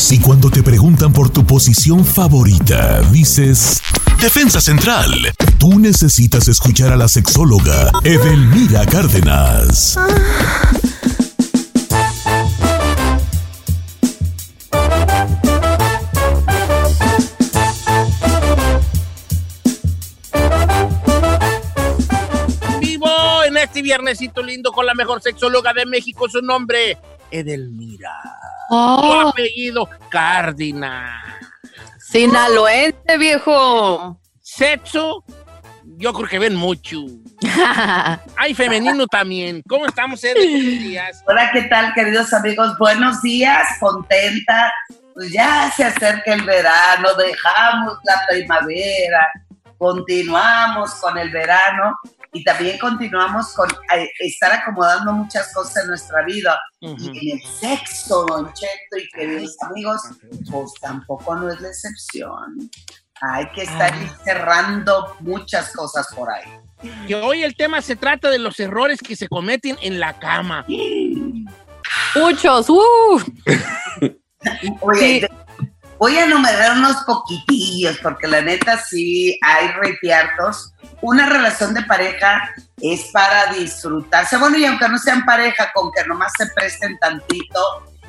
Si cuando te preguntan por tu posición favorita, dices Defensa Central, tú necesitas escuchar a la sexóloga Edelmira Cárdenas. Vivo en este viernesito lindo con la mejor sexóloga de México, su nombre, Edelmira. Su Oh, apellido, Cárdenas. sinaloense, viejo. Sexo, yo creo que ven mucho. Hay femenino también. ¿Cómo estamos, Edel? Buenos días. Hola, ¿qué tal, queridos amigos? Buenos días, contenta. Pues ya se acerca el verano, dejamos la primavera, continuamos con el verano y también continuamos con eh, estar acomodando muchas cosas en nuestra vida. Y en el sexo, Don Cheto y queridos amigos, pues tampoco no es la excepción. Hay que estar Ah. cerrando muchas cosas por ahí. Que hoy el tema se trata de los errores que se cometen en la cama. Muchos, uh. Oye, Sí. Voy a enumerar unos poquitillos, porque la neta sí hay repiartos. Una relación de pareja es para disfrutarse. Bueno, y aunque no sean pareja, con que nomás se presten tantito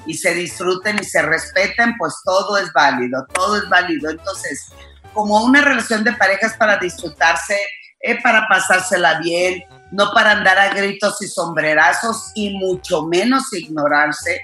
y se disfruten y se respeten, pues todo es válido, todo es válido. Entonces, como una relación de pareja es para disfrutarse, eh, para pasársela bien, no para andar a gritos y sombrerazos y mucho menos ignorarse.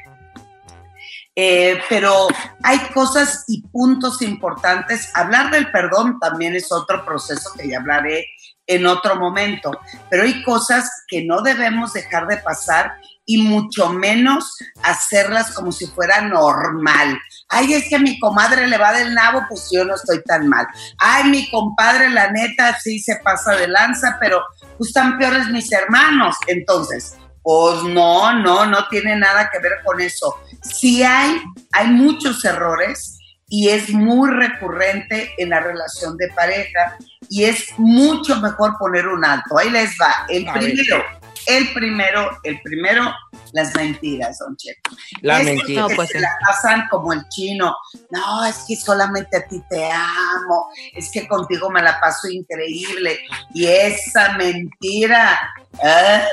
Eh, pero hay cosas y puntos importantes. Hablar del perdón también es otro proceso que ya hablaré en otro momento, pero hay cosas que no debemos dejar de pasar y mucho menos hacerlas como si fuera normal. Ay, es que mi comadre le va del nabo, pues yo no estoy tan mal. Ay, mi compadre, la neta, sí se pasa de lanza, pero pues están peores mis hermanos. Entonces, pues no, no, no tiene nada que ver con eso. Sí hay, hay muchos errores y es muy recurrente en la relación de pareja y es mucho mejor poner un alto. Ahí les va. El A ver. El primero, el primero, las mentiras, don Checo. La mentira. que pues se la pasan como el chino. No, es que solamente a ti te amo. Es que contigo me la paso increíble. Y esa mentira.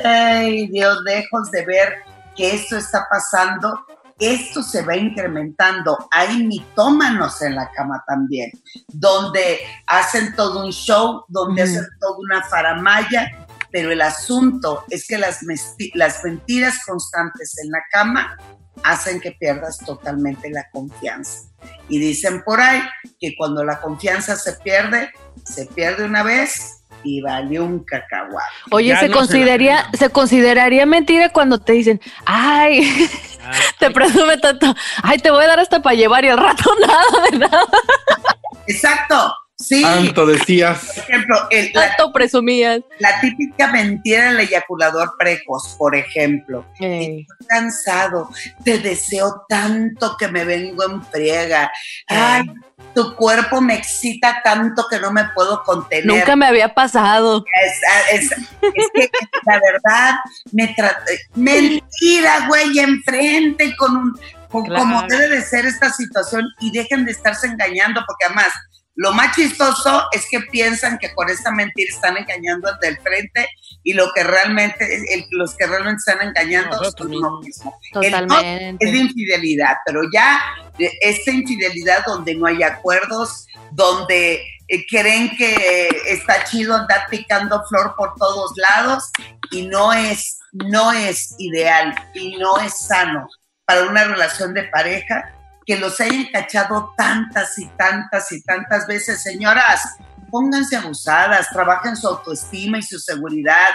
Ay, Dios, lejos de ver que esto está pasando, esto se va incrementando. Hay mitómanos en la cama también, donde hacen todo un show, donde hacen toda una faramaya, pero el asunto es que las, las mentiras constantes en la cama hacen que pierdas totalmente la confianza. Y dicen por ahí que cuando la confianza se pierde, se pierde una vez y vale un cacahuate. Oye, Ya se no se la consideraría, se consideraría mentira cuando te dicen, ay, Ah, te presume tanto, ay, te voy a dar hasta para llevar y al rato nada de nada, Exacto, sí. Tanto decías. Por ejemplo, el- la, tanto presumías. la típica mentira del eyaculador precoz, por ejemplo. Estoy cansado, te deseo tanto que me vengo en friega. Ay, tu cuerpo me excita tanto que no me puedo contener. Nunca me había pasado. Es, es- es que la verdad me. Mentira, güey, enfrente con un. con- Claro. Como debe de ser esta situación y dejen de estarse engañando, porque además Lo más chistoso es que piensan que con esta mentira están engañando al del frente y lo que realmente, el- los que realmente están engañando Nosotros son uno mismo. Totalmente. El no es de infidelidad, pero ya esta infidelidad donde no hay acuerdos, donde eh, creen que está chido andar picando flor por todos lados y no es, no es ideal y no es sano para una relación de pareja que los hayan cachado tantas y tantas y tantas veces. Señoras, pónganse abusadas, trabajen su autoestima y su seguridad,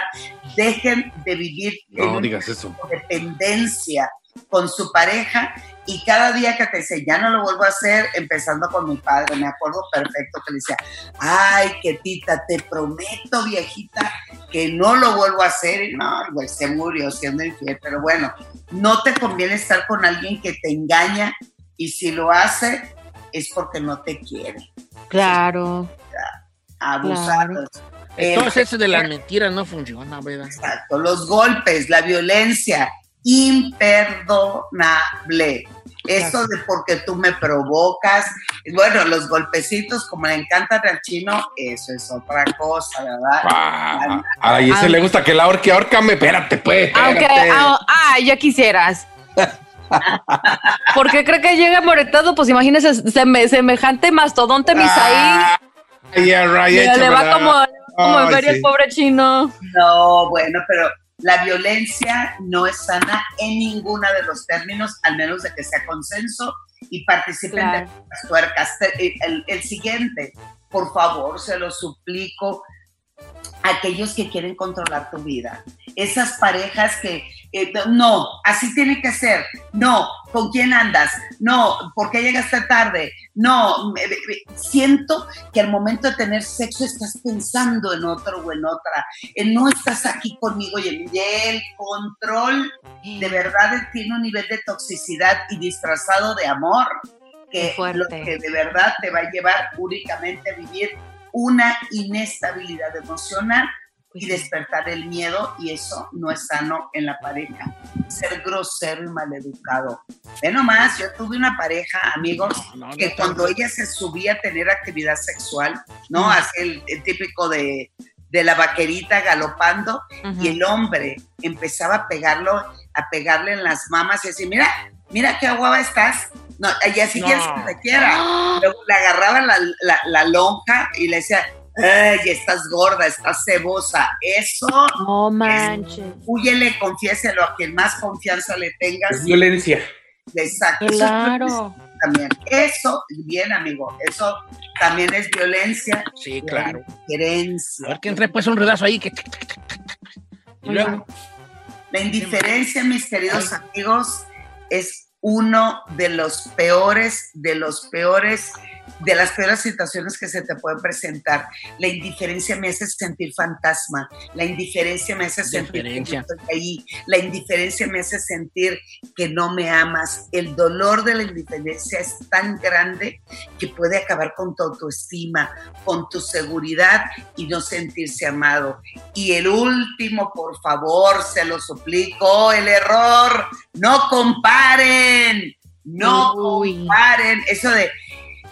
dejen de vivir en No una digas eso. dependencia con su pareja y cada día que te dice, ya no lo vuelvo a hacer, empezando con mi padre, me acuerdo perfecto que le decía, ay, que tita, te prometo, viejita, que no lo vuelvo a hacer. Y no, güey, se murió siendo infiel, pero bueno, no te conviene estar con alguien que te engaña y si lo hace es porque no te quiere. Claro. Abusados. Eh, Entonces eso de las mentiras no funciona, ¿verdad? Exacto, los golpes, la violencia, imperdonable. Eso de porque tú me provocas, bueno, los golpecitos, como le encantan al chino, eso es otra cosa, ¿verdad? Ah, a ese le gusta que la ahorque, ahórcame. Espérate, pues. Aunque, espérate. ah, ay, ya quisieras. ¿Por qué cree que llega moretado? Pues imagínese seme- semejante mastodonte Misaí. Ah, ya, right, Mira, le va como, como en Ay, feria sí. el pobre chino. No, bueno, pero la violencia no es sana en ninguno de los términos, al menos de que sea consenso y participen Claro. de las tuercas. El, el- el siguiente, por favor, se lo suplico, aquellos que quieren controlar tu vida, esas parejas que, eh, no, así tiene que ser, no, ¿con quién andas? No, ¿por qué llegaste tarde? No, me- me- siento que al momento de tener sexo estás pensando en otro o en otra, eh, no estás aquí conmigo y el, control de verdad tiene un nivel de toxicidad y disfrazado de amor que lo que de verdad te va a llevar únicamente a vivir una inestabilidad emocional Pues y despertar el miedo y eso no es sano en la pareja. Ser grosero y maleducado. Ve nomás, yo tuve una pareja, amigos, No, no, que no, cuando no. ella se subía a tener actividad sexual, ¿no? Así el, el típico de, de la vaquerita galopando y el hombre empezaba a pegarlo, a pegarle en las mamas y decir, mira, mira qué guapa estás. No, y así No. quieres que te quiera. Luego le agarraba la, la- la lonja y le decía, ay, estás gorda, estás cebosa. Eso, No manches. húyele, confiéselo a quien más confianza le tengas. Es violencia. Exacto. Eso es Claro. también. Eso, bien, amigo, eso también es violencia. Sí, claro. A Indiferencia. ver que entre pues un ruidazo ahí que... Y luego, La indiferencia, mis queridos amigos, es uno de los peores, de los peores, de las peores situaciones que se te pueden presentar. La indiferencia me hace sentir fantasma. La indiferencia me hace sentir que no estoy ahí. La indiferencia me hace sentir que no me amas. El dolor de la indiferencia es tan grande que puede acabar con tu autoestima, con tu seguridad y no sentirse amado. Y el último, por favor, se lo suplico, el error, no comparen, no Uy. comparen. Eso de,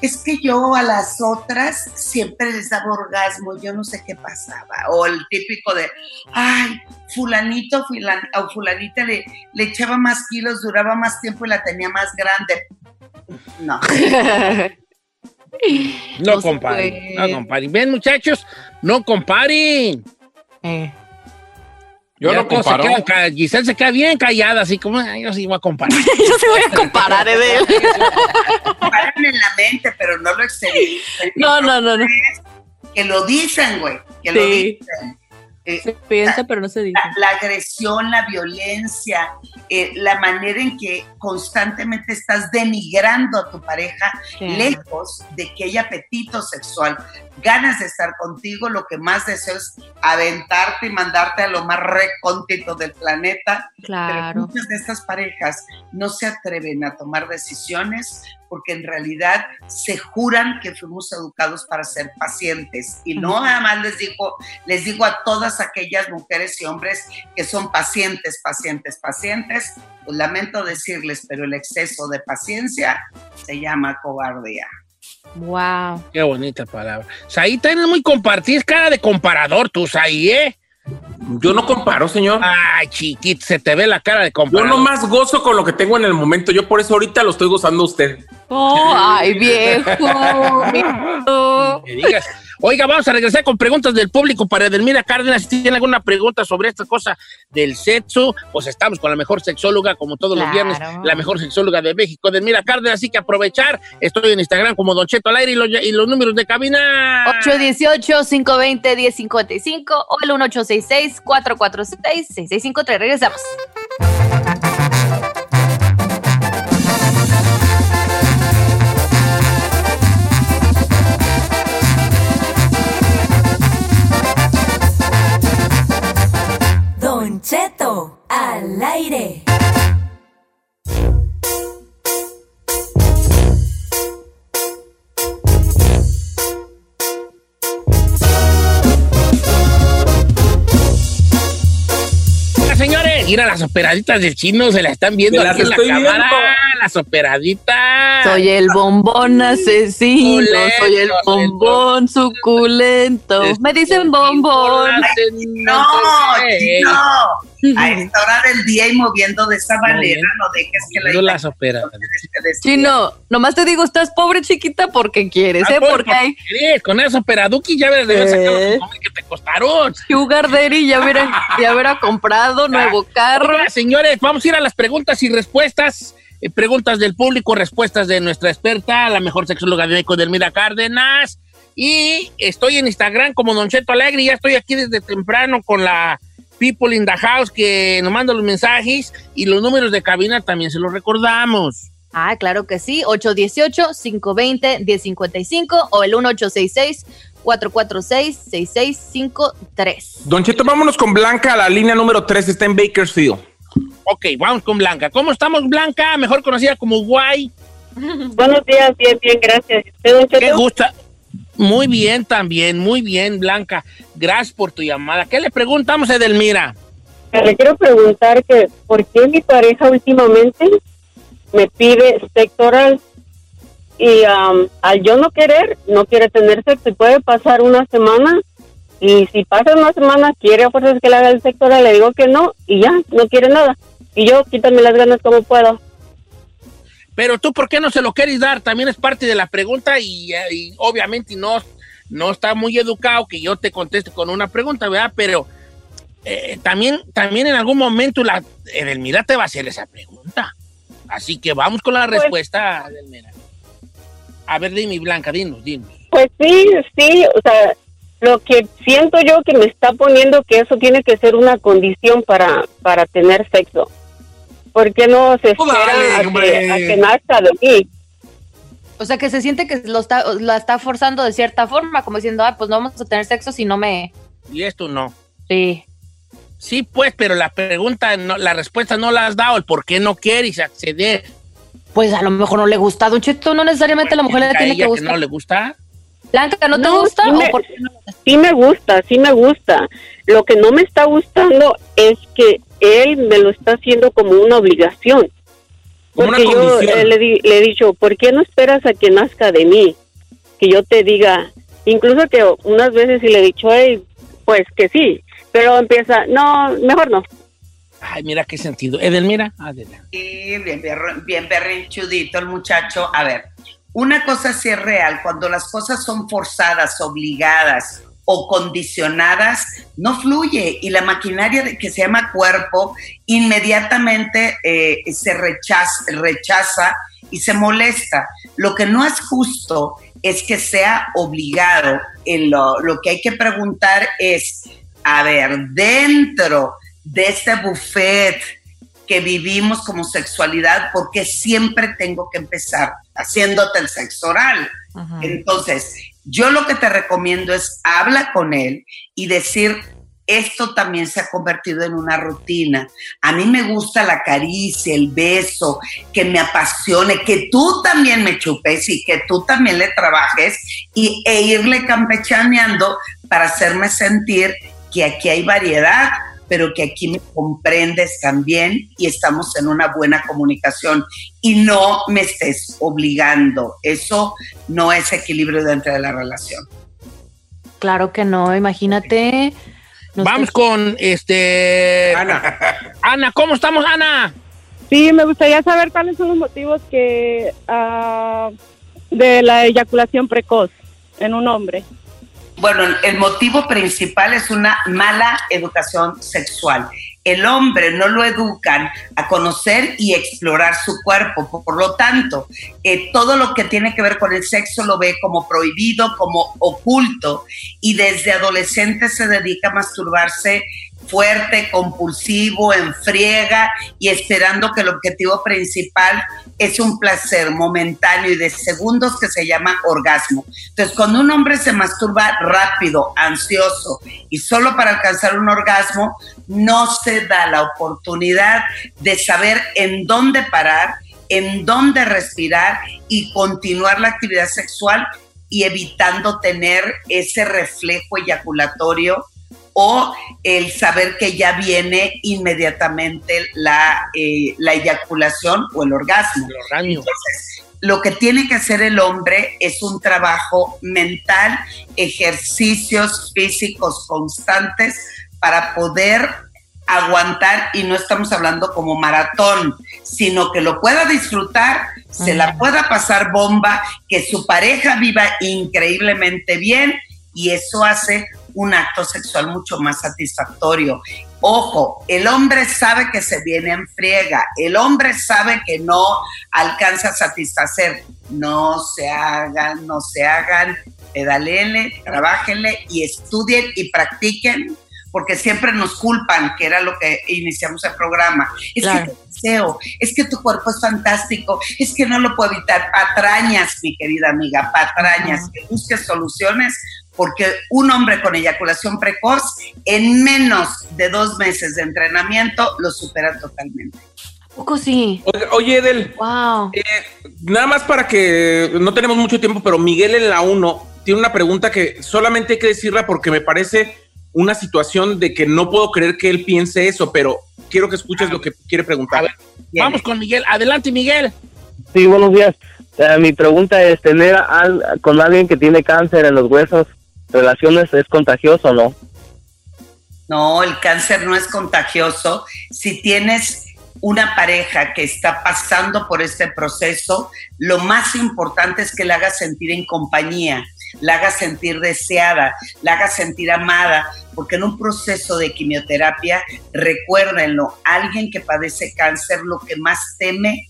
es que yo a las otras siempre les daba orgasmo, yo no sé qué pasaba. O el típico de, ay, fulanito fulan- o fulanita le, le echaba más kilos, duraba más tiempo y la tenía más grande. No. no, comparen, no comparen. Ven, muchachos, no comparen. Eh. Yo no se comparo. quedan ca- Giselle se queda bien callada, así como, "Ay, yo sí voy a comparar. Yo sí voy a comparar, Edel. Paran en la mente, pero no lo exteriorizan. No, no, no, no. Que lo dicen, güey, que lo Sí. dicen. Eh, Se piensa, pero no se dice. la, la agresión, la violencia, eh, la manera en que constantemente estás denigrando a tu pareja, Sí. lejos de que haya apetito sexual, ganas de estar contigo, lo que más deseo es aventarte y mandarte a lo más recóndito del planeta. Pero Claro. muchas de estas parejas no se atreven a tomar decisiones porque en realidad se juran que fuimos educados para ser pacientes. Y no nada más les digo, les digo a todas aquellas mujeres y hombres que son pacientes, pacientes, pacientes, pues lamento decirles, pero el exceso de paciencia se llama cobardía. Wow. Qué bonita palabra. Saí, tienes muy compartida, cara de comparador tú, Saí, ¿eh? Yo no comparo, señor. Ay, chiquito, se te ve la cara de Yo comparador. nomás gozo con lo que tengo en el momento. Yo por eso ahorita lo estoy gozando a usted. Oh, ay, viejo. viejo. Que digas. Oiga, vamos a regresar con preguntas del público para Edelmira Cárdenas. Si tiene alguna pregunta sobre esta cosa del sexo, pues estamos con la mejor sexóloga, como todos los viernes, la mejor sexóloga de México, Edelmira Cárdenas. Así que aprovechar. Estoy en Instagram como Don Cheto al aire y los, y los números de cabina. 818-520-1055 o el 1866-446-6653. Regresamos. Mira, las operaditas del chino se la están viendo aquí en la estoy viendo. cámara. Las operaditas. Soy el bombón asesino, Suculento, soy el bombón suculento. Me dicen bombón. No, no. A esta hora del día y moviendo de esa manera, no dejes que la Viendo las operadas. Chino, nomás te digo, estás pobre chiquita porque quieres, Ah, ¿eh? pues, Porque hay. Con esos operaduki ya debes sacar los Eh. que te costaron. Sugar Daddy ya hubiera, ya hubiera comprado nuevo carro. Oiga, señores, vamos a ir a las preguntas y respuestas. Eh, preguntas del público, respuestas de nuestra experta, la mejor sexóloga de México, Delmira Cárdenas. Y estoy en Instagram como Don Cheto Alegre. Ya estoy aquí desde temprano con la People in the House que nos manda los mensajes y los números de cabina también se los recordamos. Ah, claro que sí. 818-520-1055 o el 1866-446-6653. Don Cheto, vámonos con Blanca. La línea número 3 está en Bakersfield. Ok, vamos con Blanca. ¿Cómo estamos, Blanca? Mejor conocida como Guay. Buenos días, bien, bien, gracias. ¿Usted, don Cheto? ¿Qué gusta? Muy bien también, muy bien, Blanca. Gracias por tu llamada. ¿Qué le preguntamos a Edelmira? Le quiero preguntar que por qué mi pareja últimamente me pide sexo oral y am, al yo no querer, no quiere tener sexo y puede pasar una semana y si pasa una semana quiere a fuerzas que le haga el sexo le digo que no y ya, no quiere nada. Y yo quítame las ganas como puedo. Pero tú, ¿por qué no se lo quieres dar? También es parte de la pregunta y, eh, y obviamente no, no está muy educado que yo te conteste con una pregunta, ¿verdad? Pero eh, también, también en algún momento la Edelmira te va a hacer esa pregunta. Así que vamos con la Pues- respuesta, Edelmira. A ver, dime, Blanca, dinos, dinos. Pues sí, sí, o sea, lo que siento yo que me está poniendo que eso tiene que ser una condición para, para tener sexo. ¿Por qué no se Pues espera dale, a, que, a que nazca de mí? O sea, que se siente que lo está, la está forzando de cierta forma, como diciendo, ah, pues no vamos a tener sexo si no me... Y esto no. Sí. Sí, pues, pero la pregunta, no, la respuesta no la has dado, el por qué no quieres acceder. Pues a lo mejor no le gusta, Don Cheto, no necesariamente a la mujer le ¿A tiene que que no gustar. le gusta? Blanca, ¿no, te No, gusta? sí ¿O me- por qué no? Sí me gusta, sí me gusta. Lo que no me está gustando es que él me lo está haciendo como una obligación. Como una Porque yo eh, le, di- le he dicho, ¿por qué no esperas a que nazca de mí? Que yo te diga, incluso que unas veces sí le he dicho, hey, pues que sí, pero empieza, no, mejor no. Ay, mira qué sentido. Edelmira, adelante. Sí, bien, berro- bien berrinchudito el muchacho. A ver, una cosa sí es real, cuando las cosas son forzadas, obligadas o condicionadas, no fluye y la maquinaria que se llama cuerpo inmediatamente eh, se rechaza, rechaza y se molesta. Lo que no es justo es que sea obligado. En lo, lo que hay que preguntar es, a ver, dentro de este buffet que vivimos como sexualidad, ¿por qué siempre tengo que empezar haciéndote el sexo oral? Ajá. Entonces, yo lo que te recomiendo es habla con él y decir, esto también se ha convertido en una rutina. A mí me gusta la caricia, el beso, que me apasione, que tú también me chupes y que tú también le trabajes y, e irle campechaneando para hacerme sentir que aquí hay variedad pero que aquí me comprendes también y estamos en una buena comunicación y no me estés obligando. Eso no es equilibrio dentro de la relación. Claro que no, imagínate. Vamos con este Ana. Ana, ¿cómo estamos, Ana? Sí, me gustaría saber cuáles son los motivos que ah, de la eyaculación precoz en un hombre. Bueno, el motivo principal es una mala educación sexual. El hombre no lo educan a conocer y explorar su cuerpo. Por lo tanto, eh, todo lo que tiene que ver con el sexo lo ve como prohibido, como oculto, y desde adolescente se dedica a masturbarse fuerte, compulsivo, en friega y esperando que el objetivo principal es un placer momentáneo y de segundos que se llama orgasmo. Entonces, cuando un hombre se masturba rápido, ansioso y solo para alcanzar un orgasmo, no se da la oportunidad de saber en dónde parar, en dónde respirar y continuar la actividad sexual y evitando tener ese reflejo eyaculatorio o el saber que ya viene inmediatamente la, eh, la eyaculación o el orgasmo. Entonces, lo que tiene que hacer el hombre es un trabajo mental, ejercicios físicos constantes para poder aguantar y no estamos hablando como maratón, sino que lo pueda disfrutar, se la pueda pasar bomba, que su pareja viva increíblemente bien y eso hace un acto sexual mucho más satisfactorio. Ojo, el hombre sabe que se viene en friega, el hombre sabe que no alcanza a satisfacer. No se hagan, no se hagan, pedalele, trabajenle y estudien y practiquen porque siempre nos culpan, que era lo que iniciamos el programa. Es que te deseo, es que tu cuerpo es fantástico, es que no lo puedo evitar. Patrañas, mi querida amiga, patrañas, que busques soluciones porque un hombre con eyaculación precoz en menos de dos meses de entrenamiento lo supera totalmente. Poco sí. Oye, Edel. Wow. Eh, nada más para que no tenemos mucho tiempo, pero Miguel en la 1 tiene una pregunta que solamente hay que decirla porque me parece una situación de que no puedo creer que él piense eso, pero quiero que escuches lo que quiere preguntar. Vamos con Miguel. Adelante, Miguel. Sí, buenos días. Eh, mi pregunta es, ¿tener con alguien que tiene cáncer en los huesos relaciones es contagioso o no? No, el cáncer no es contagioso. Si tienes una pareja que está pasando por este proceso, lo más importante es que la haga sentir en compañía, la haga sentir deseada, la haga sentir amada, porque en un proceso de quimioterapia, recuérdenlo, alguien que padece cáncer lo que más teme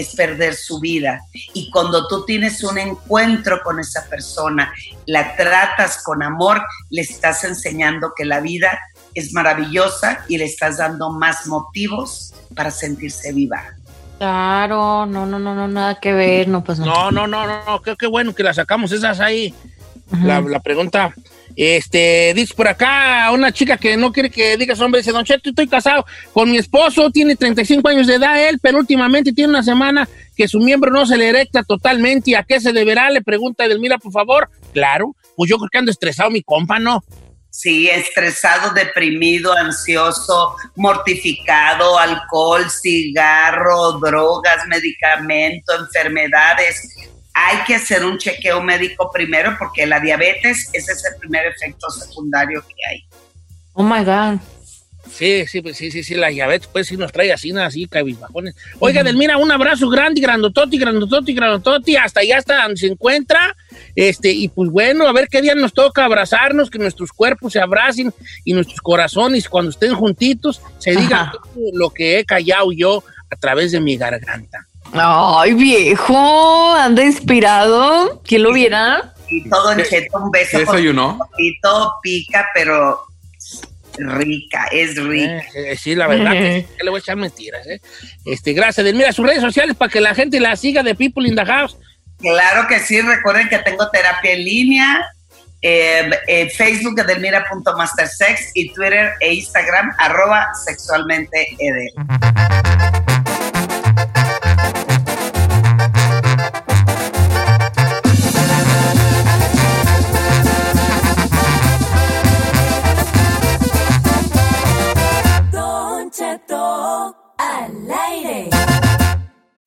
es perder su vida. Y cuando tú tienes un encuentro con esa persona, la tratas con amor, le estás enseñando que la vida es maravillosa y le estás dando más motivos para sentirse viva. Claro, no, no, no, no, nada que ver, no, pues no. No, no, no, no, qué, bueno que la sacamos esas ahí. la, la, pregunta, este, dice por acá una chica que no quiere que digas hombre, dice, Don Cheto, estoy casado con mi esposo, tiene 35 años de edad él, pero últimamente tiene una semana que su miembro no se le erecta totalmente. ¿Y a qué se deberá? Le pregunta Edelmira, por favor. Claro, pues yo creo que ando estresado mi compa, ¿no? Sí, estresado, deprimido, ansioso, mortificado, alcohol, cigarro, drogas, medicamento, enfermedades hay que hacer un chequeo médico primero porque la diabetes ese es el primer efecto secundario que hay. Oh my God. Sí, sí, pues sí, sí, sí, la diabetes pues sí nos trae así, así, cabizbajones. Oiga, Delmira, un abrazo grande, grandototi, grandototi, grandototi, hasta allá hasta donde se encuentra. Este, y pues bueno, a ver qué día nos toca abrazarnos, que nuestros cuerpos se abracen y nuestros corazones cuando estén juntitos se digan lo que he callado yo a través de mi garganta. Ay, viejo, anda inspirado. ¿Quién lo viera? Y todo en cheto, un beso. ¿Desayunó? Y todo pica, pero rica, es rica. Eh, sí, la verdad que, le voy a echar mentiras. ¿eh? Este, gracias. Mira sus redes sociales para que la gente la siga de People in the House. Claro que sí, recuerden que tengo terapia en línea. Eh, eh, Facebook edelmira.mastersex y Twitter e Instagram arroba sexualmente edel.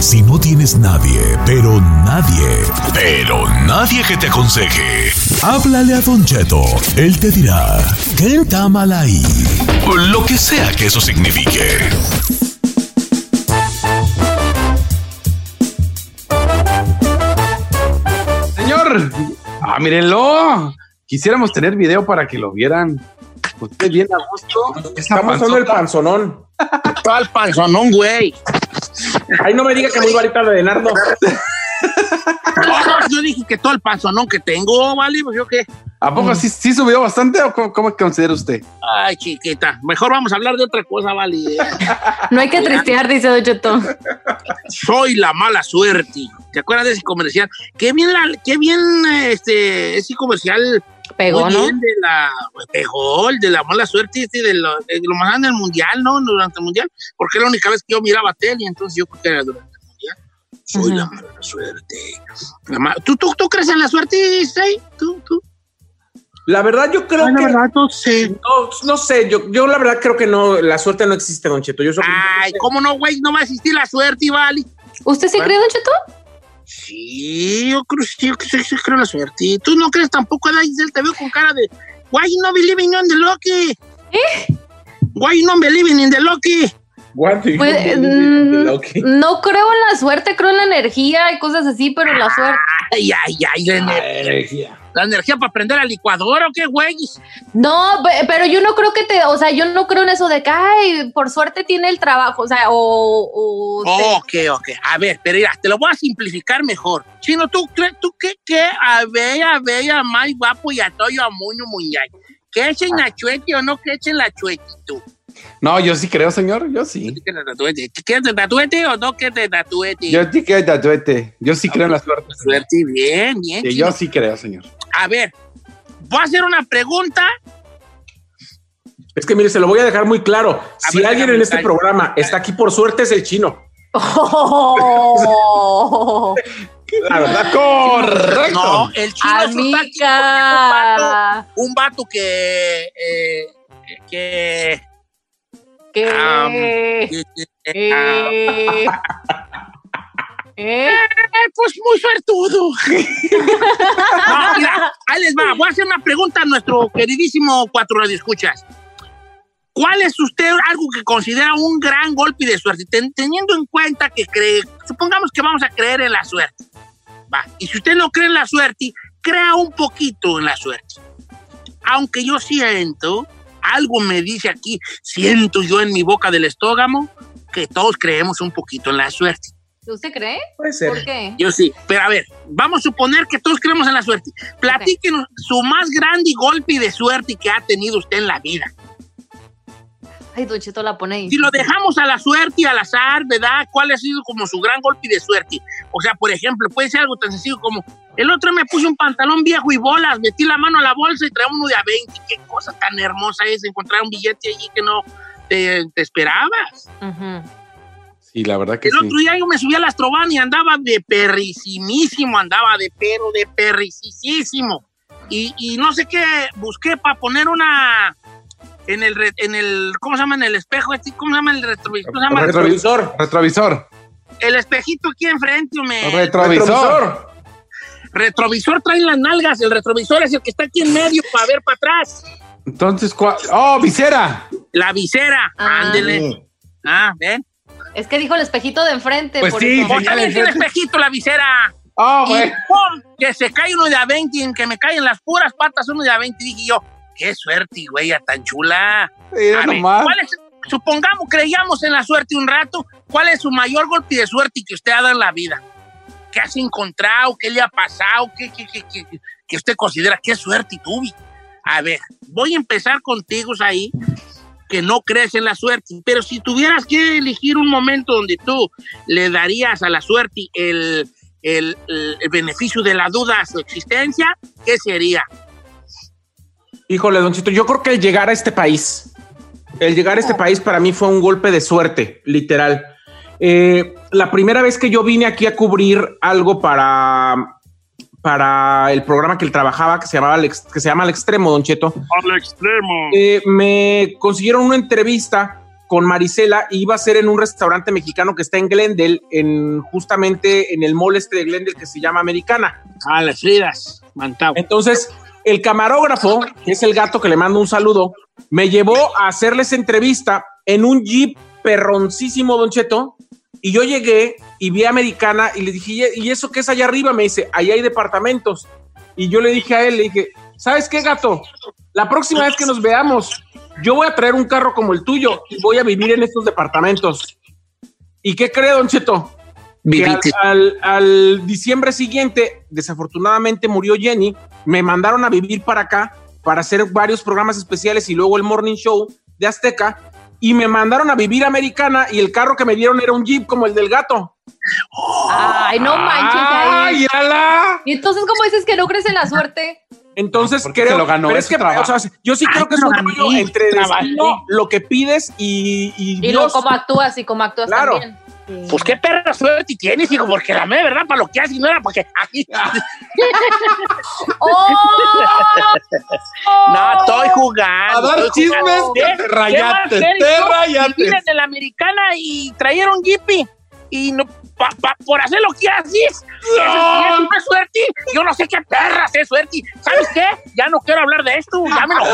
Si no tienes nadie, pero nadie, pero nadie que te aconseje, háblale a Don Cheto. Él te dirá, ¿qué está mal ahí? Lo que sea que eso signifique. Señor, ah, mírenlo. Quisiéramos tener video para que lo vieran. Usted bien a gusto. Estamos solo el panzonón. ¿Cuál panzonón, güey? Ay, no me diga que muy varita de Leonardo. No, yo dije que todo el panzonón que tengo, ¿vale? Pues yo qué. ¿A poco sí, sí subió bastante o cómo, cómo considera usted? Ay, chiquita. Mejor vamos a hablar de otra cosa, ¿vale? No hay que tristear, dice Don. Soy la mala suerte. ¿Te acuerdas de ese comercial? Qué bien, la, qué bien este, ese comercial. Pegó, muy ¿no? bien de la, pegó, el de la mala suerte, este, de lo, de lo más grande del mundial, ¿no? Durante el mundial. Porque era la única vez que yo miraba tele, entonces yo creo que era durante el mundial. Soy la mala suerte. La ma- ¿Tú, tú, ¿Tú crees en la suerte, Stray? ¿Tú, tú? La verdad, yo creo Ay, la que. verdad, no sé. No, no sé, yo, yo la verdad creo que no, la suerte no existe, Don Cheto. Yo soy- Ay, ¿cómo no, güey? No va a existir la suerte, ¿vale? ¿Usted sí Bueno. cree, Don Cheto? Sí, yo creo, sí, yo sí, sí creo en la suerte. ¿Tú no crees tampoco, Ada Giselle? Te veo con cara de Why you not believing in the lucky? ¿Eh? Why you not believing in the lucky? What do you Pues, believe in mm, the lucky? no creo en la suerte, creo en la energía y cosas así, pero la suerte. Ay, ay, ay, la energía. ¿La energía para prender la licuadora o qué, güey? No, pe- pero yo no creo que te, o sea, yo no creo en eso de que, ay, por suerte tiene el trabajo, o sea, o... o Ok, ok. A ver, pero mira, te lo voy a simplificar mejor. Chino, ¿tú crees tú qué? qué? A ver, a ver, a más guapo y a toyo a muño muñay. ¿Que echen la chuete o no que echen la chuete tú? No, yo sí creo, señor. Yo sí. ¿Que te tatuete? ¿Quieres te tatuete o no que te tatuete? Yo sí creo en la suerte. Yo sí creo en la suerte. Suerte, bien, bien. Yo sí creo, señor. A ver, voy a hacer una pregunta. Es que mire, se lo voy a dejar muy claro. si ver, alguien en este programa está aquí por suerte es el chino. La verdad, correcto. No, el chino es un es vato, un vato que. eh, que. Que- que- Eh, ¿Eh? Eh, pues muy suertudo. mira, ahí les va. Voy a hacer una pregunta a nuestro queridísimo Cuatro Radioescuchas. ¿Cuál es usted algo que considera un gran golpe de suerte? Ten- teniendo en cuenta que cree, supongamos que vamos a creer en la suerte. Va. Y si usted no cree en la suerte, crea un poquito en la suerte. Aunque yo siento, algo me dice aquí, siento yo en mi boca del estómago, que todos creemos un poquito en la suerte. ¿Usted cree? Puede ser. ¿Por qué? Yo sí, pero a ver, vamos a suponer que todos creemos en la suerte. Platíquenos su más grande golpe de suerte que ha tenido usted en la vida. Ay, Don Cheto la pone ahí. Si lo dejamos a la suerte y al azar, ¿verdad? ¿Cuál ha sido como su gran golpe de suerte? O sea, por ejemplo, puede ser algo tan sencillo como el otro me puse un pantalón viejo y bolas, metí la mano a la bolsa y traía uno de a 20. Qué cosa tan hermosa es encontrar un billete allí que no te, te esperabas. Sí, la verdad que El sí. otro día yo me subí al Astroban y andaba de perrisimísimo, andaba de pero de perricisísimo. Y, y no sé qué, busqué para poner una en el, re- en el, ¿cómo se llama? En el espejo, este, ¿cómo se llama el retrovisor? ¿Cómo se llama? Retrovisor. Retrovisor. El espejito aquí enfrente, me. Retrovisor. Retrovisor trae las nalgas, el retrovisor es el que está aquí en medio para ver para atrás. Entonces, ¿cuál? ¡Oh, visera! La visera, Ah. ándele. Ah, ven. Es que dijo el espejito de enfrente. Pues por sí, eso. Pues también tiene espejito la visera. ¡Oh, Y güey! ¡pum! que se cae uno de a 20, en que me caen las puras patas uno de a 20. Dije yo, qué suerte, güey, tan chula. Mira A ver, nomás. ¿cuál es- supongamos, creíamos en la suerte un rato, ¿cuál es su mayor golpe de suerte que usted ha dado en la vida? ¿Qué has encontrado? ¿Qué le ha pasado? ¿Qué, qué, qué, qué- que usted considera qué suerte tuve? A ver, voy a empezar contigo ahí, que no crees en la suerte, pero si tuvieras que elegir un momento donde tú le darías a la suerte el, el- beneficio de la duda a su existencia, ¿qué sería? Híjole, Don Chito, yo creo que el llegar a este país, el llegar a este país para mí fue un golpe de suerte, literal. Eh, la primera vez que yo vine aquí a cubrir algo para, para el programa que él trabajaba, que se, llamaba que se llama Al Extremo, Don Cheto, Al extremo. eh, me consiguieron una entrevista con Marisela y iba a ser en un restaurante mexicano que está en Glendale, en, justamente en el mall este de Glendale que se llama Americana. A las Fridas, Mantau. Entonces, el camarógrafo, que es el gato que le mando un saludo, me llevó a hacerles entrevista en un jeep perroncísimo, Don Cheto, y yo llegué y vi a Americana y le dije, "¿Y- ¿y eso qué es allá arriba? Me dice, ahí hay departamentos. Y yo le dije a él, le dije, ¿sabes qué, gato? La próxima vez que nos veamos, yo voy a traer un carro como el tuyo y voy a vivir en estos departamentos. ¿Y qué cree, Don Cheto? Que al, Viviste. al- al diciembre siguiente, desafortunadamente murió Jenny, me mandaron a vivir para acá para hacer varios programas especiales y luego el Morning Show de Azteca y me mandaron a vivir a Americana y el carro que me dieron era un Jeep como el del gato. Ay, no manches. ¡Ay, ala! Y entonces, ¿cómo dices que no crees en la suerte? Entonces ¿Por qué creo se lo ganó? pero Es que o sea, yo sí Ay, creo que es un rollo entre destino, lo que pides y, y Y lo Dios. como actúas y como actúas Claro. también. Pues qué perra suerte tienes, hijo, porque la mera verdad para lo que haces no era porque aquí. ¡Oh! No, estoy jugando. A dar chismes, jugando. que ¿Qué- te quieres te. Viven de la americana y trajeron Jeepy. Y no, pa- pa- por hacer lo que haces, eso sí es una suerte. Yo no sé qué perras es suerte. ¿Sabes qué? Ya no quiero hablar de esto. Ya me lo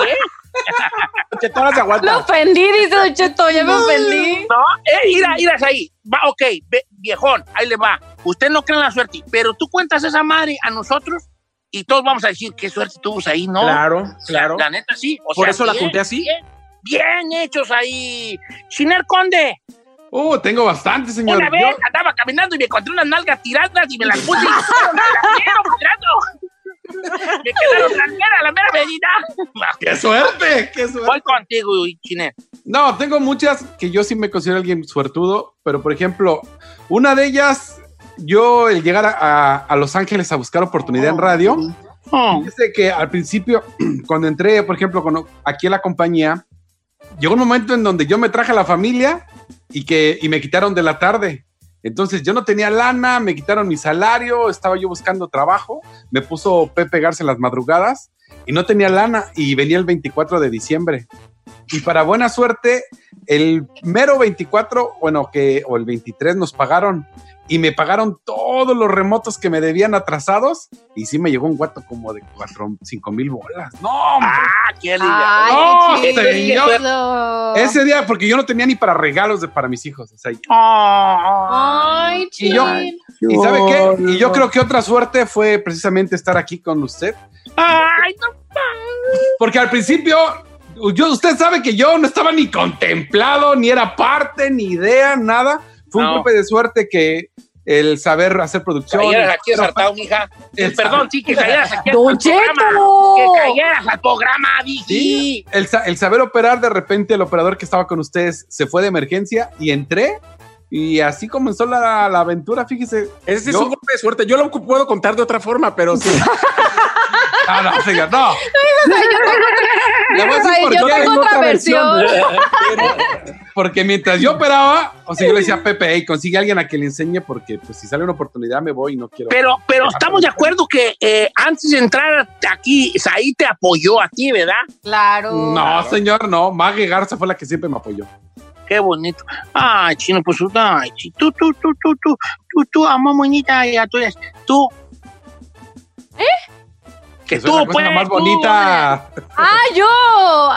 las Me ofendí, dice Don Cheto, ya me ofendí. No, eh, mira, mira ahí. Va, ok, ve- viejón, ahí le va. Usted no cree en la suerte, pero tú cuentas esa madre a nosotros y todos vamos a decir qué suerte tuvo ahí, ¿no? Claro, claro. La neta sí. O Por sea, eso la conté así. Bien, bien hechos ahí. Chiner Conde, Uh, tengo bastante, señor. una Yo- vez andaba caminando y me encontré unas nalgas tiradas y me las puse y me las quiero. Me quedaron tranqueras, la mera medida. ¡Qué suerte! ¡Qué suerte! Voy contigo, Chiner. No, tengo muchas que yo sí me considero alguien suertudo, pero por ejemplo, una de ellas, yo el llegar a, a- a Los Ángeles a buscar oportunidad en radio, Oh. Fíjese que al principio, cuando entré, por ejemplo, con- aquí a la compañía, llegó un momento en donde yo me traje a la familia y que y me quitaron de la tarde. Entonces yo no tenía lana, me quitaron mi salario, estaba yo buscando trabajo, me puso Pepe Garza en las madrugadas y no tenía lana y venía el 24 de diciembre. Y para buena suerte, el mero 24, bueno, que, o el 23 nos pagaron y me pagaron todos los remotos que me debían atrasados y sí me llegó un guato como de 4, 5 mil bolas. No, hombre. Ah, qué Ay, No, qué señor. chido. Ese día, porque yo no tenía ni para regalos de, para mis hijos. o sea, Ay, y yo. ¿y sabe qué? Y yo creo que otra suerte fue precisamente estar aquí con usted. Ay, no. Porque al principio, yo, usted sabe que yo no estaba ni contemplado, ni era parte, ni idea, nada. Fue un No. golpe de suerte que el saber hacer producción. Cayeras aquí ensartado, mija. El- Perdón, sí, que cayeras aquí Don al programa. Cheto. Que cayeras al programa, dije. Sí, el, el saber operar, de repente el operador que estaba con ustedes se fue de emergencia y entré. Y así comenzó la, la aventura, fíjese. Ese es Yo- un golpe de suerte. Yo lo puedo contar de otra forma, pero sí. Ah, no, señor, no. Le voy a decir Ay, por yo tengo otra versión. Porque mientras yo operaba, o sea, yo le decía a Pepe, hey, consigue a alguien a que le enseñe, porque pues si sale una oportunidad me voy y no quiero. Pero, pero estamos de acuerdo que eh, antes de entrar aquí, Saí te apoyó a ti, ¿verdad? Claro. No, señor, no. Maggie Garza fue la que siempre me apoyó. Qué bonito. Ay, chino, pues ay, tú, tú, tú, tú, tú, tú, tú, amor, moñita, ya tú eres, tú. Que tú, persona pues, más tú, bonita. Ah, yo.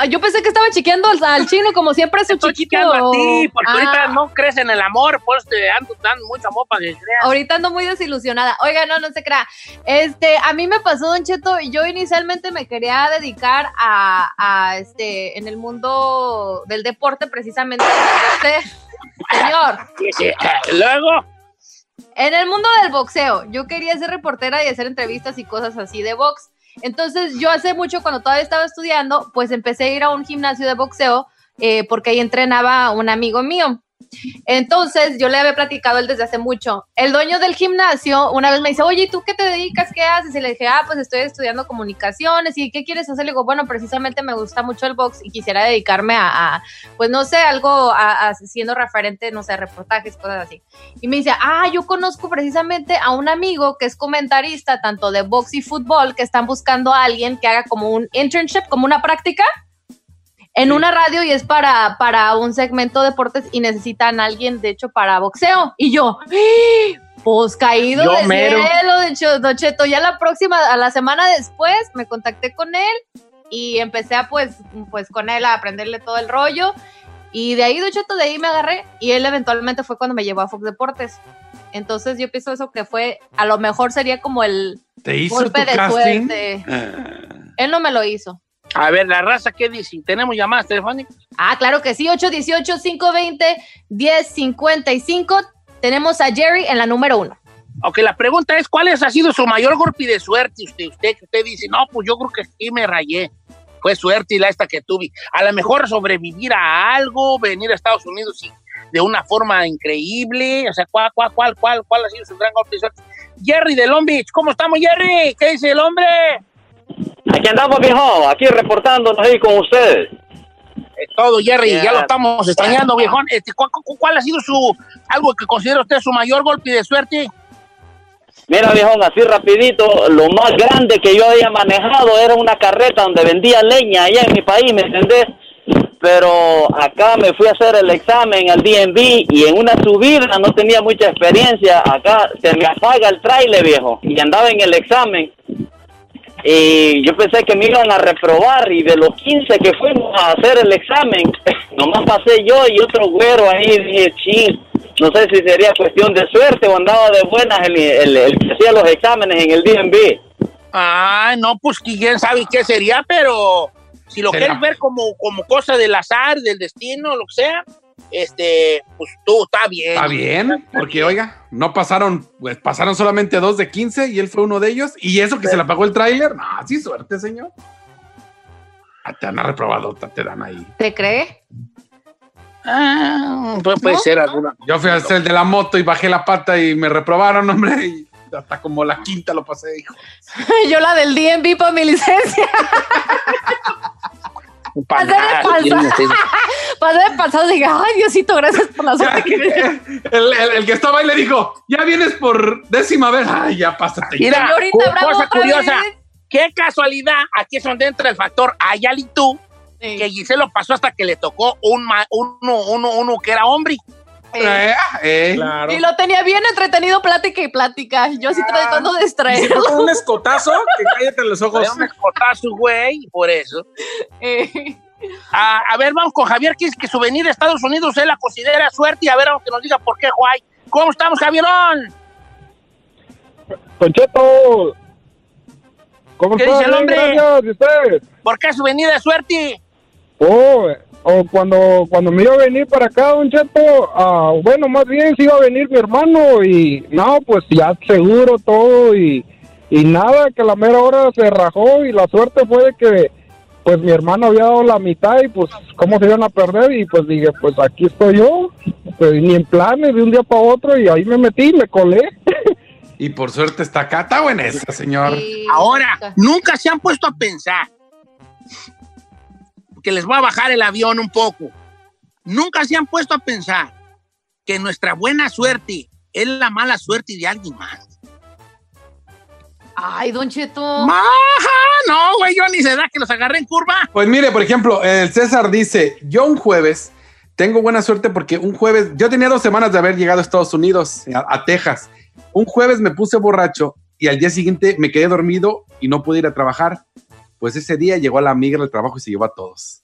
Yo pensé que estaba chiqueando al, al chino como siempre es su Estoy chiquito. chiqueando a ti, porque Ah, ahorita no crees en el amor, pues te ando dando mucho amor para que creas. Ahorita ando muy desilusionada. Oiga, no, no se crea. Este, a mí me pasó, Don Cheto, yo inicialmente me quería dedicar a, a, este, en el mundo del deporte, precisamente. Señor, Sí, sí. Luego, en el mundo del boxeo, yo quería ser reportera y hacer entrevistas y cosas así de box. Entonces, yo hace mucho, cuando todavía estaba estudiando, pues empecé a ir a un gimnasio de boxeo eh, porque ahí entrenaba un amigo mío. Entonces, yo le había platicado él desde hace mucho. El dueño del gimnasio una vez me dice, oye, ¿y tú qué te dedicas? ¿Qué haces? Y le dije, ah, pues estoy estudiando comunicaciones. ¿Y qué quieres hacer? Le digo, bueno, precisamente me gusta mucho el box y quisiera dedicarme a, a, pues no sé, algo a- a- siendo referente, no sé, reportajes, cosas así. Y me dice, ah, yo conozco precisamente a un amigo que es comentarista tanto de box y fútbol, que están buscando a alguien que haga como un internship, como una práctica en una radio y es para, para un segmento de deportes y necesitan a alguien, de hecho, para boxeo. Y yo, ¡ah! pues caído Yo del mero. cielo, de hecho, Don Cheto. Ya la próxima, a la semana después, me contacté con él y empecé a, pues, pues con él a aprenderle todo el rollo. Y de ahí, Don Cheto, de ahí me agarré y él eventualmente fue cuando me llevó a Fox Deportes. Entonces yo pienso eso que fue, a lo mejor sería como el ¿Te hizo golpe tu de casting? suerte. Él no me lo hizo. A ver, la raza, ¿qué dice? ¿Tenemos llamadas telefónicas? Ah, claro que sí, 818-520-1055. Tenemos a Jerry en la número uno. Ok, la pregunta es, ¿cuál es, ha sido su mayor golpe de suerte? Usted, usted, usted dice, no, pues yo creo que sí me rayé. Fue suerte y la esta que tuve. A lo mejor sobrevivir a algo, venir a Estados Unidos y de una forma increíble. O sea, ¿cuál, cuál, cuál, cuál, cuál ha sido su gran golpe de suerte? Jerry de Long Beach, ¿cómo estamos, Jerry? ¿Qué dice el hombre? Aquí andamos, viejo, aquí reportándonos ahí con ustedes. Es todo, Jerry, Yeah. ya lo estamos extrañando, viejón. Este, ¿cuál, cuál- ha sido su, algo que considera usted su mayor golpe de suerte? Mira, viejón, así rapidito, lo más grande que yo había manejado era una carreta donde vendía leña allá en mi país, ¿me entendés? Pero acá me fui a hacer el examen al DMV y en una subida no tenía mucha experiencia. Acá se me apaga el trailer, viejo, y andaba en el examen. Y yo pensé que me iban a reprobar y de los 15 que fuimos a hacer el examen, nomás pasé yo y otro güero ahí, dije, ching, no sé si sería cuestión de suerte o andaba de buenas el, el- el que hacía los exámenes en el DMV. Ay, no, pues quién sabe qué sería, pero si lo quieres ver como, como cosa del azar, del destino, lo que sea, este, pues tú, está bien. Está bien, porque oiga, no pasaron, pues pasaron solamente dos de 15 y él fue uno de ellos. Y eso que se le apagó el tráiler, no, sí, suerte, señor. Ah, Te han reprobado, te dan ahí. ¿Te cree? Ah, puede, puede ¿No? ser alguna. Yo fui a hacer el de la moto y bajé la pata y me reprobaron, hombre. Y hasta como la quinta lo pasé, hijo. Yo la del DMV para mi licencia. Pasé de usted- Pasé de pasado y dije, ay, Diosito, gracias por la suerte que me diste". El, el- el que estaba ahí le dijo, ya vienes por décima vez. Ay, ya pásate. Mira, Bravo, cosa curiosa. vez. Qué casualidad, aquí es donde entra el factor Ayali tú, que Giselle lo pasó hasta que le tocó un uno, uno, uno que era hombre. Eh, eh. Claro. Y lo tenía bien entretenido, plática y plática. Yo así tratando de distraerlo. tocó un escotazo que cállate los ojos. Era un escotazo, güey, por eso. Eh, A, a ver, vamos con Javier, que dice que su venida a Estados Unidos él la considera suerte y a ver que nos diga por qué, Juay. ¿Cómo estamos, Javierón? Concheto, ¿cómo ¿Qué está? dice el hombre? Gracias, ¿y usted? ¿Por qué su venida es suerte? Oh, oh, cuando, cuando me iba a venir para acá, Don Cheto, ah, bueno, más bien se iba a venir mi hermano y no, pues ya seguro todo y, y nada, que la mera hora se rajó y la suerte fue de que pues mi hermano había dado la mitad y pues cómo se iban a perder y pues dije, pues aquí estoy yo, pues ni en planes de un día para otro y ahí me metí, me colé. Y por suerte está acá. Está buena esa, señor. Ahora, nunca se han puesto a pensar que les voy a bajar el avión un poco. Nunca se han puesto a pensar que nuestra buena suerte es la mala suerte de alguien más. Ay, Don Cheto. Ajá, no, güey, yo ni se da que los agarré en curva. Pues mire, por ejemplo, el César dice, yo un jueves tengo buena suerte porque un jueves, yo tenía dos semanas de haber llegado a Estados Unidos, a, a Texas. Un jueves me puse borracho y al día siguiente me quedé dormido y no pude ir a trabajar. Pues ese día llegó la migra del trabajo y se llevó a todos.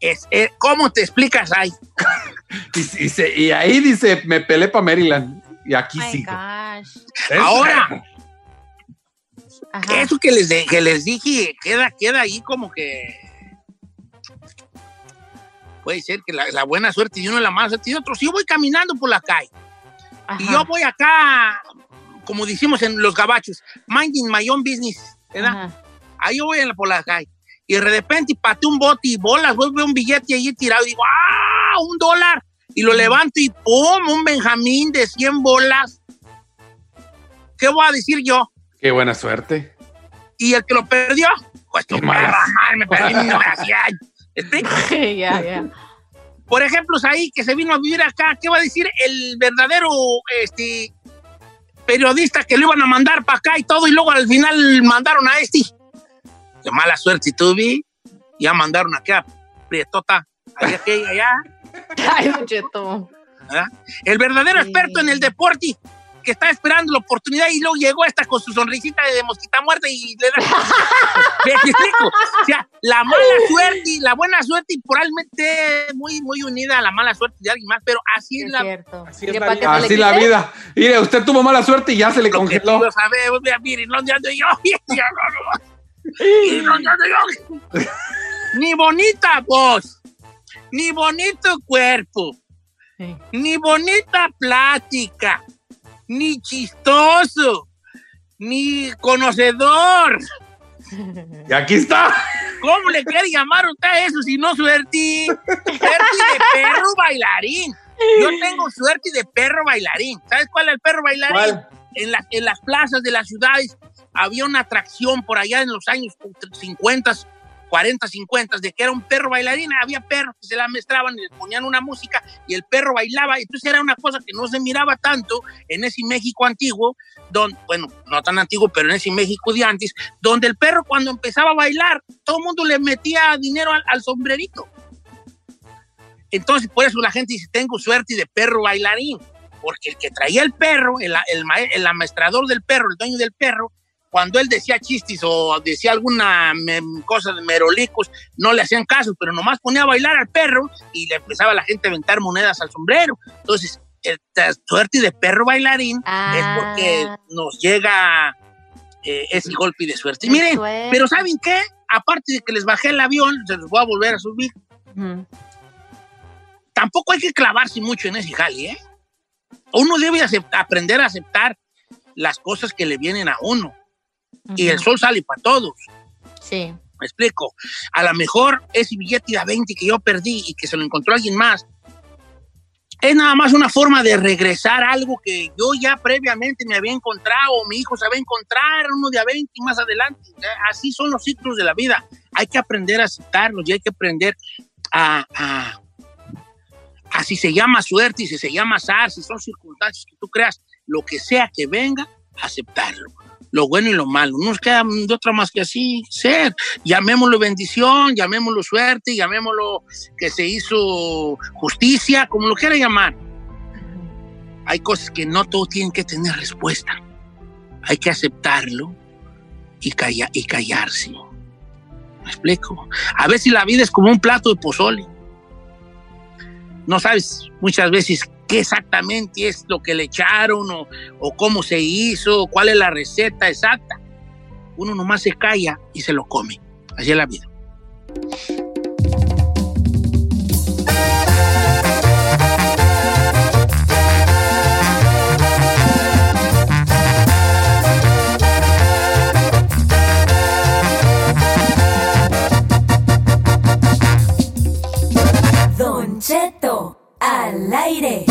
Es, eh, ¿Cómo te explicas ahí? Y, y se- y ahí dice, me pelé para Maryland y aquí My sigo. Ahora, Ajá. eso que les, de- que les dije queda, queda ahí como que... Puede ser que la, la buena suerte de uno la mala suerte de otro. Si yo voy caminando por la calle y yo voy acá, como decimos en los gabachos, minding my own business, ¿verdad? Ahí yo voy en la, por la calle y de repente pateo un bote y bolas, veo un billete ahí tirado y digo, ¡ah! Un dólar. Y lo levanto y ¡pum! Un Benjamín de 100 bolas. ¿Qué voy a decir yo? Qué buena suerte. Y el que lo perdió, pues tu perra me perdí mi. ¿Explico? Ya, ya. Por ejemplo, ahí que se vino a vivir acá, ¿qué va a decir el verdadero este, periodista que lo iban a mandar para acá y todo, y luego al final mandaron a este? Qué mala suerte tuve. Ya mandaron acá, Prietota, allá, que allá. Ay, Don Cheto. ¿verdad? El verdadero experto en el deporte que está esperando la oportunidad y luego llegó esta con su sonrisita de mosquita muerta y le da. ¿Me explico? O sea, la mala suerte y la buena suerte y probablemente muy, muy unida a la mala suerte de alguien más, pero así es la. Así es la vida. Así la vida. Mire, usted tuvo mala suerte y ya se le congeló. Lo sabemos, mira, miren, ¿dónde ando yo? Ni bonita voz, ni bonito cuerpo, ni bonita plática, ni chistoso, ni conocedor. Y aquí está. ¿Cómo le quiere llamar usted a eso si no suerte? Suerte de perro bailarín. Yo tengo suerte de perro bailarín. ¿Sabes cuál es el perro bailarín? ¿Cuál? En, las- en las plazas de las ciudades había una atracción por allá en los años 50, 40, 50, de que era un perro bailarín. Había perros que se la mestraban y les ponían una música y el perro bailaba. Entonces era una cosa que no se miraba tanto en ese México antiguo, donde, bueno, no tan antiguo, pero en ese México de antes, donde el perro cuando empezaba a bailar, todo el mundo le metía dinero al, al sombrerito. Entonces, por eso la gente dice, tengo suerte de perro bailarín, porque el que traía el perro, el, el, el amestrador del perro, el dueño del perro, cuando él decía chistes o decía alguna cosa de merolicos, no le hacían caso, pero nomás ponía a bailar al perro y le empezaba la gente a aventar monedas al sombrero. Entonces, el, la suerte de perro bailarín es porque nos llega eh, ese golpe de suerte. Y miren, suerte. pero ¿saben qué? Aparte de que les bajé el avión, se los voy a volver a subir. Tampoco hay que clavarse mucho en ese jale, ¿eh? Uno debe aprender a aceptar las cosas que le vienen a uno. Y el sol sale para todos. Sí. Me explico. A lo mejor ese billete de a 20 que yo perdí y que se lo encontró alguien más, es nada más una forma de regresar algo que yo ya previamente me había encontrado, o mi hijo se había encontrar, uno de a 20 y más adelante. Así son los ciclos de la vida. Hay que aprender a aceptarlos y hay que aprender a, a, a si se llama suerte y si se llama azar, si son circunstancias que tú creas, lo que sea que venga, aceptarlo. Lo bueno y lo malo. No nos queda de otra más que así ser. Llamémoslo bendición, llamémoslo suerte, llamémoslo que se hizo justicia, como lo quiera llamar. Hay cosas que no todo tienen que tener respuesta. Hay que aceptarlo y, calla- y callarse. ¿Me explico? A veces la vida es como un plato de pozole. No sabes muchas veces qué exactamente es lo que le echaron o, o cómo se hizo, cuál es la receta exacta. Uno nomás se calla y se lo come. Así es la vida. Al aire.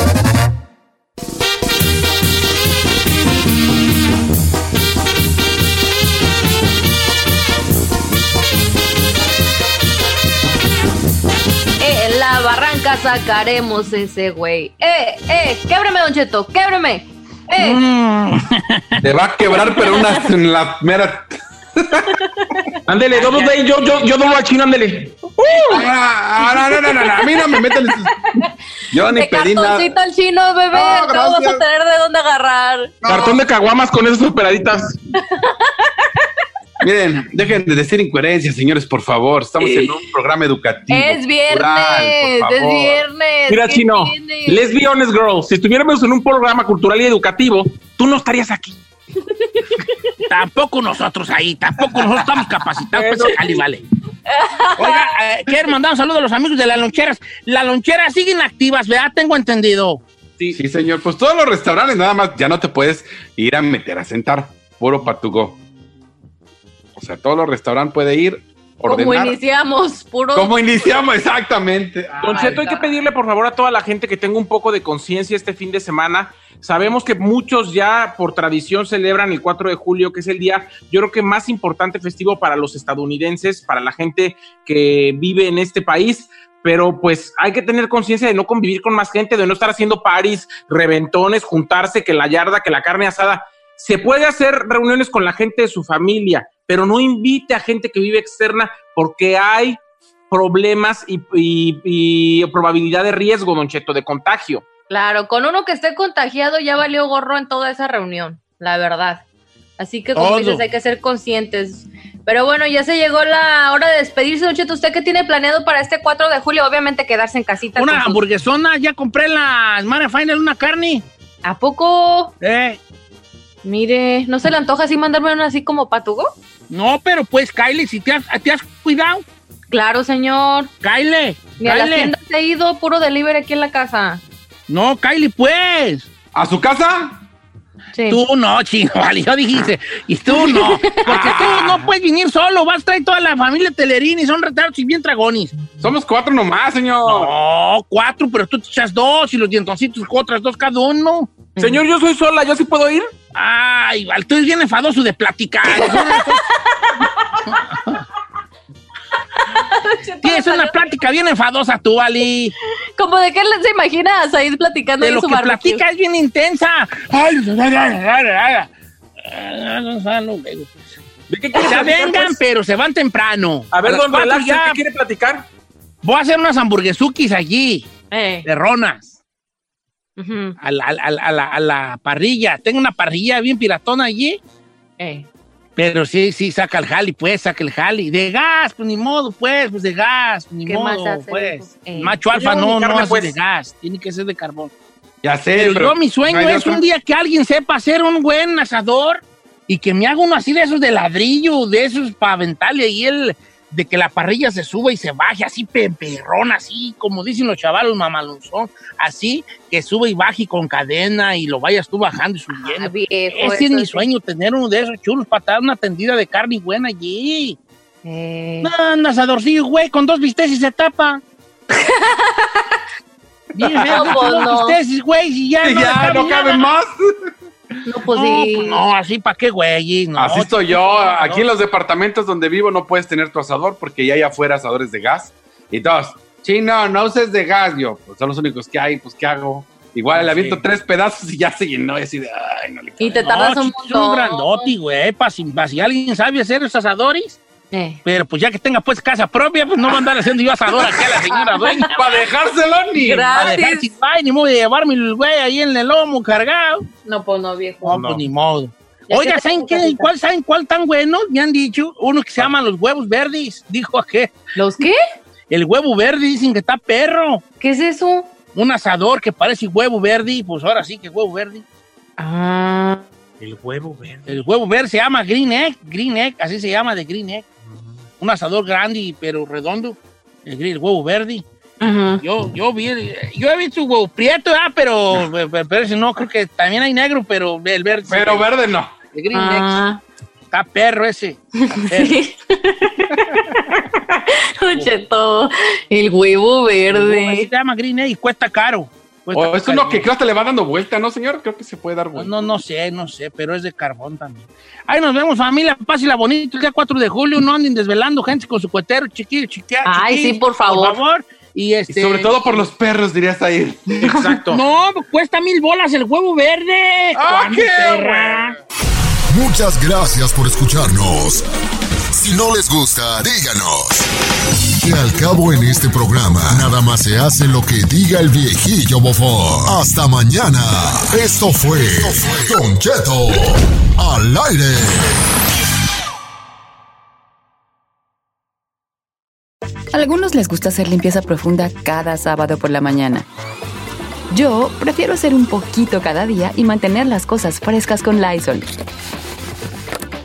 Sacaremos ese güey. Eh, eh, québreme, Don Cheto, québreme. Eh. Mm. Te va a quebrar, pero una en la mera. Ándele, doble day, yo, yo, yo doblo al chino, ándele. Ah, no, no, no, no, no, a mí no me meten. Yo ni De pedí nada. cartoncito al chino, bebé. No, no vamos a tener de dónde agarrar. Cartón de caguamas con esas operaditas. Miren, dejen de decir incoherencias, señores, por favor. Estamos en un programa educativo. Es viernes, cultural, es viernes. Mira, ¿qué chino, tiene? let's be honest, girl. Si estuviéramos en un programa cultural y educativo, tú no estarías aquí. Tampoco nosotros ahí, tampoco nosotros estamos capacitados para ese jale, vale. Oiga, eh, quiero mandar un saludo a los amigos de las loncheras. Las loncheras siguen activas, ¿verdad? Tengo entendido. Sí. señor. Pues todos los restaurantes, nada más, ya no te puedes ir a meter a sentar. Puro patugo. O sea, todos los restaurantes puede ir, Como iniciamos, puro. ¿Cómo iniciamos? Exactamente. Cheto, hay que pedirle por favor a toda la gente que tenga un poco de conciencia este fin de semana. Sabemos que muchos ya por tradición celebran el 4 de julio, que es el día, yo creo que más importante festivo para los estadounidenses, para la gente que vive en este país. Pero pues hay que tener conciencia de no convivir con más gente, de no estar haciendo paris, reventones, juntarse, que la yarda, que la carne asada. Se puede hacer reuniones con la gente de su familia, pero no invite a gente que vive externa porque hay problemas y, y- y probabilidad de riesgo, Don Cheto, de contagio. Claro, con uno que esté contagiado ya valió gorro en toda esa reunión, la verdad. Así que como Todo. dices, hay que ser conscientes. Pero bueno, ya se llegó la hora de despedirse, Don Cheto. ¿Usted qué tiene planeado para este 4 de julio? Obviamente quedarse en casita. Una sus- hamburguesona, ya compré la Smart Final una carne. ¿A poco? Eh, Mire, ¿no se le antoja así mandarme una así como patugo? No, pero pues, Kylie, si te has, te has cuidado. Claro, señor. Kylie, Ni a las Kylie. tiendas he ido, puro delivery aquí en la casa. No, Kylie, pues. ¿A su casa? Sí. Tú no, chino, vale, yo dijiste. Y tú no. Porque tú no puedes venir solo. Vas a traer toda la familia Telerini. Son retardos y bien dragones. Somos cuatro nomás, señor. No, cuatro, pero tú te echas dos y los dientoncitos otras dos cada uno. Señor, yo soy sola, ¿yo sí puedo ir? Ay, tú eres bien enfadoso de platicar. Tienes una plática bien enfadosa tú, Ali. Como de qué se imagina a Said platicando De en lo su que barbecue? platica es bien intensa. Ay, que se vengan, pero se van temprano. A ver, don Relax, ya ¿qué quiere platicar? Voy a hacer unas hamburguesukis allí, Eh, de ronas, ujú, a la, a la- a la- a la parrilla. Tengo una parrilla bien piratona allí, eh. pero sí, sí, saca el jali, pues, saca el jali. De gas, pues, ni modo, pues, pues, de gas, pues, ni ¿Qué más modo, hace, pues. hijo? Eh. Macho alfa Yo no, carne, no hace pues. de gas, tiene que ser de carbón. Ya sé, Pero, pero yo, mi sueño no es otra. un día que alguien sepa hacer un buen asador y que me haga uno así de esos de ladrillo, de esos para aventarle ahí el, de que la parrilla se suba y se baje así pemperrón, así como dicen los chavalos mamalonzón, así que sube y baje con cadena y lo vayas tú bajando y subiendo. Ah, viejo, Ese es mi sí. sueño, tener uno de esos chulos para dar una tendida de carne buena allí. Eh, No, un asadorcillo, güey, con dos bistecs y se tapa. Bien, No, pues, no. bistecs, güey, y ya, Y no, ya cabe no cabe nada. más. No, pues no, sí. pues no, así para qué, güey. No, Así estoy yo. no, Aquí en los departamentos donde vivo no puedes tener tu asador porque ya hay afuera asadores de gas. Y todos, sí, no, no uses de gas. Yo, pues son los únicos que hay, pues ¿qué hago? Igual le aviento tres pedazos y ya se llenó. Y así de, ay, no le Y te No, tardas un chiquito, es montón. un grandote, güey, para si, pa' si alguien sabe hacer esos asadores. Eh. Pero pues ya que tenga pues casa propia, pues no va a andar haciendo yo asador aquí a la señora dueña. Para dejárselo ni. Para dejar sin ay, ni modo de llevarme el güey ahí en el lomo cargado. No, pues no, viejo. No, pues ni modo. Ya Oiga, ¿saben qué? ¿Cuál, ¿Saben cuál tan bueno? Me han dicho. Uno que se llama los huevos verdes. Dijo que. ¿Los qué? El huevo verde dicen que está perro. ¿Qué es eso? Un asador que parece huevo verde. Pues ahora sí que huevo verde. Ah. El huevo verde. El huevo verde se llama Green Egg. Green Egg, así se llama de Green Egg. Un asador grande pero redondo. El, el huevo verde. Yo, yo vi, el- yo he visto huevo prieto, ah, pero, pero, pero ese no, creo que también hay negro, pero el verde. Pero verde no. El Green Ah. Está perro ese. Está perro. Cheto, el huevo verde. se llama Green Egg y cuesta caro. Cuesta O es caro. uno que creo que le va dando vuelta, ¿no, señor? Creo que se puede dar vuelta. no, no sé, no sé, pero es de carbón también. Ahí nos vemos, familia. Pásela bonito el día 4 de julio. No anden desvelando gente con su cuetero, chiquillo, chiquillo. Ay, sí, por favor. Por favor. Y, Y este, sobre todo por los perros, dirías ahí. Exacto. No, cuesta mil bolas el huevo verde. ¡Ah, ¿Cuándo, qué perra? Muchas gracias por escucharnos. Si no les gusta, díganos. Que al cabo en este programa, nada más se hace lo que diga el viejillo bofón. Hasta mañana. Esto fue Don Cheto al aire. A algunos les gusta hacer limpieza profunda cada sábado por la mañana. Yo prefiero hacer un poquito cada día y mantener las cosas frescas con Lysol.